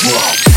drop.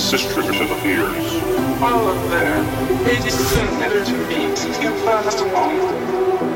Sister to the ears. All of them. Is similar to me you first on.